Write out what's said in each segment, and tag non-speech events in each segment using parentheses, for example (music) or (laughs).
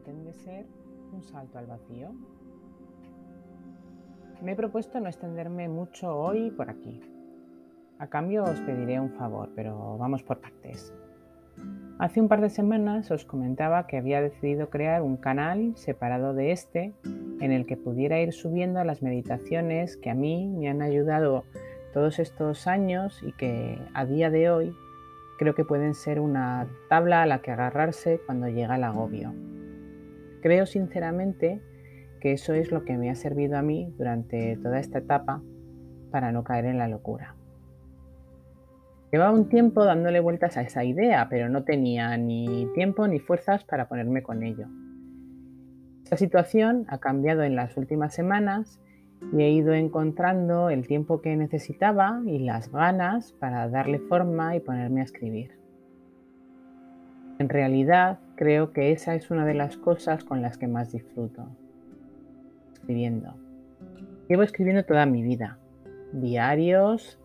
pretende ser un salto al vacío. Me he propuesto no extenderme mucho hoy por aquí. A cambio os pediré un favor, pero vamos por partes. Hace un par de semanas os comentaba que había decidido crear un canal separado de este en el que pudiera ir subiendo las meditaciones que a mí me han ayudado todos estos años y que a día de hoy creo que pueden ser una tabla a la que agarrarse cuando llega el agobio. Creo sinceramente que eso es lo que me ha servido a mí durante toda esta etapa para no caer en la locura. Llevaba un tiempo dándole vueltas a esa idea, pero no tenía ni tiempo ni fuerzas para ponerme con ello. Esta situación ha cambiado en las últimas semanas y he ido encontrando el tiempo que necesitaba y las ganas para darle forma y ponerme a escribir. En realidad creo que esa es una de las cosas con las que más disfruto. Escribiendo. Llevo escribiendo toda mi vida. Diarios,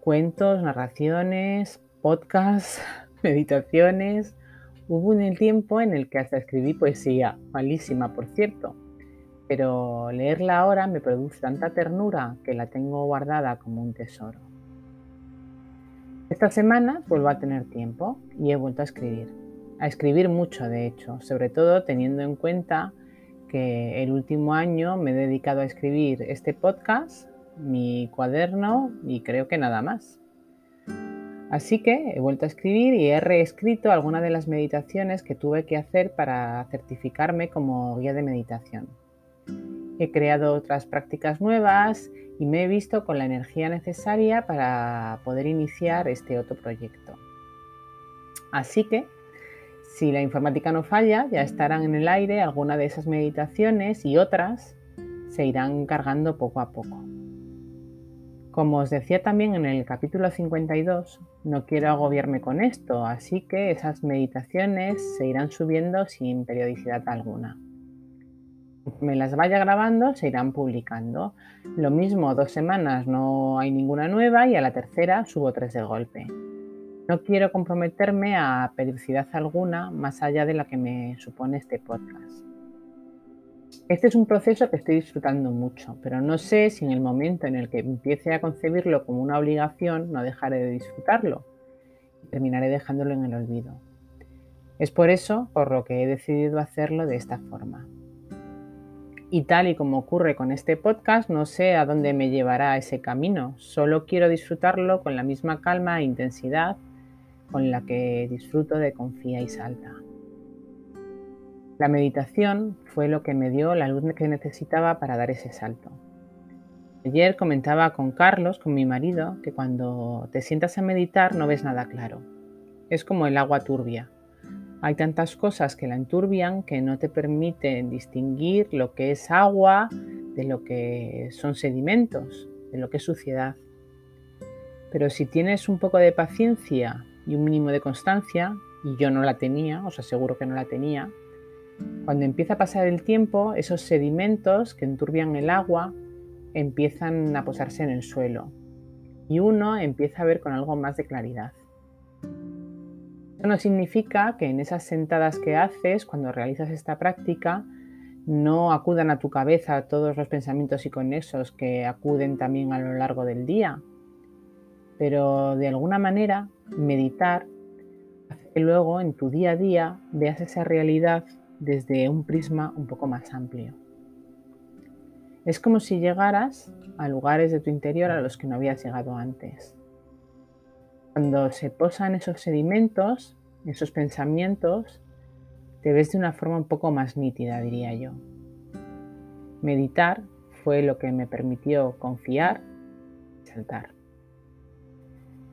cuentos, narraciones, podcasts, (laughs) meditaciones. Hubo un tiempo en el que hasta escribí poesía, malísima por cierto, pero leerla ahora me produce tanta ternura que la tengo guardada como un tesoro. Esta semana vuelvo a tener tiempo y he vuelto a escribir. A escribir mucho, de hecho, sobre todo teniendo en cuenta que el último año me he dedicado a escribir este podcast, mi cuaderno y creo que nada más. Así que he vuelto a escribir y he reescrito algunas de las meditaciones que tuve que hacer para certificarme como guía de meditación. He creado otras prácticas nuevas y me he visto con la energía necesaria para poder iniciar este otro proyecto. Así que, si la informática no falla, ya estarán en el aire algunas de esas meditaciones y otras se irán cargando poco a poco. Como os decía también en el capítulo 52, no quiero agobiarme con esto, así que esas meditaciones se irán subiendo sin periodicidad alguna me las vaya grabando, se irán publicando. Lo mismo, dos semanas no hay ninguna nueva y a la tercera subo tres de golpe. No quiero comprometerme a periodicidad alguna más allá de la que me supone este podcast. Este es un proceso que estoy disfrutando mucho, pero no sé si en el momento en el que empiece a concebirlo como una obligación no dejaré de disfrutarlo y terminaré dejándolo en el olvido. Es por eso por lo que he decidido hacerlo de esta forma. Y tal y como ocurre con este podcast, no sé a dónde me llevará ese camino, solo quiero disfrutarlo con la misma calma e intensidad con la que disfruto de Confía y Salta. La meditación fue lo que me dio la luz que necesitaba para dar ese salto. Ayer comentaba con Carlos, con mi marido, que cuando te sientas a meditar no ves nada claro. Es como el agua turbia. Hay tantas cosas que la enturbian que no te permiten distinguir lo que es agua de lo que son sedimentos, de lo que es suciedad. Pero si tienes un poco de paciencia y un mínimo de constancia, y yo no la tenía, os aseguro que no la tenía, cuando empieza a pasar el tiempo, esos sedimentos que enturbian el agua empiezan a posarse en el suelo y uno empieza a ver con algo más de claridad. Eso no significa que en esas sentadas que haces, cuando realizas esta práctica, no acudan a tu cabeza todos los pensamientos y conexos que acuden también a lo largo del día. Pero de alguna manera, meditar hace que luego en tu día a día veas esa realidad desde un prisma un poco más amplio. Es como si llegaras a lugares de tu interior a los que no habías llegado antes. Cuando se posan esos sedimentos, esos pensamientos, te ves de una forma un poco más nítida, diría yo. Meditar fue lo que me permitió confiar y saltar.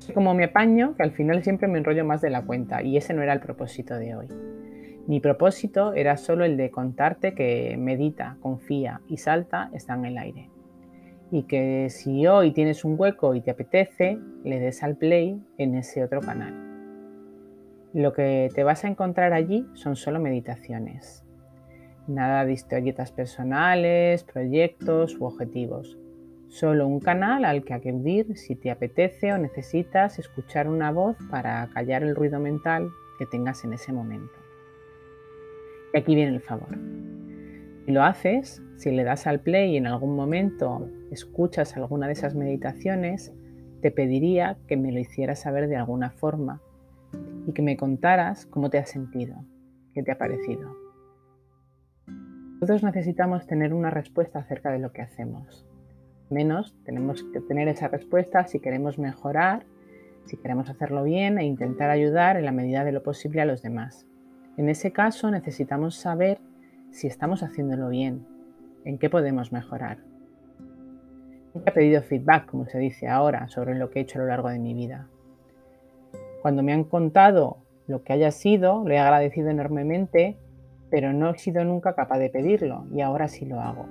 Soy como me apaño, que al final siempre me enrollo más de la cuenta, y ese no era el propósito de hoy. Mi propósito era solo el de contarte que medita, confía y salta está en el aire y que si hoy tienes un hueco y te apetece, le des al play en ese otro canal. Lo que te vas a encontrar allí son solo meditaciones. Nada de historietas personales, proyectos u objetivos. Solo un canal al que acudir si te apetece o necesitas escuchar una voz para callar el ruido mental que tengas en ese momento. Y aquí viene el favor. Si lo haces, si le das al play y en algún momento escuchas alguna de esas meditaciones, te pediría que me lo hicieras saber de alguna forma y que me contaras cómo te has sentido, qué te ha parecido. Todos necesitamos tener una respuesta acerca de lo que hacemos. Menos tenemos que tener esa respuesta si queremos mejorar, si queremos hacerlo bien e intentar ayudar en la medida de lo posible a los demás. En ese caso necesitamos saber si estamos haciéndolo bien, en qué podemos mejorar. Nunca he pedido feedback, como se dice ahora, sobre lo que he hecho a lo largo de mi vida. Cuando me han contado lo que haya sido, lo he agradecido enormemente, pero no he sido nunca capaz de pedirlo y ahora sí lo hago.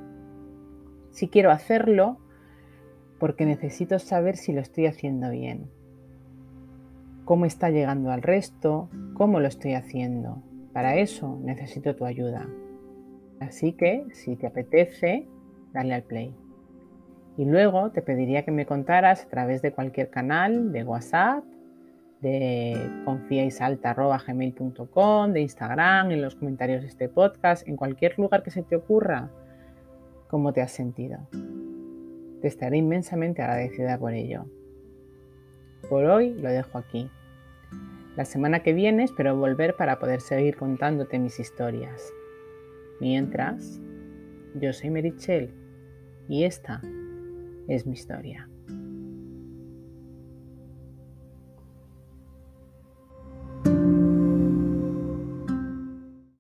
Si quiero hacerlo, porque necesito saber si lo estoy haciendo bien, cómo está llegando al resto, cómo lo estoy haciendo. Para eso necesito tu ayuda. Así que, si te apetece, dale al play. Y luego te pediría que me contaras a través de cualquier canal, de WhatsApp, de confiaisalta.gmail.com, de Instagram, en los comentarios de este podcast, en cualquier lugar que se te ocurra, cómo te has sentido. Estaré inmensamente agradecida por ello. Por hoy lo dejo aquí. La semana que viene espero volver para poder seguir contándote mis historias. Mientras, yo soy Merichel y esta es mi historia.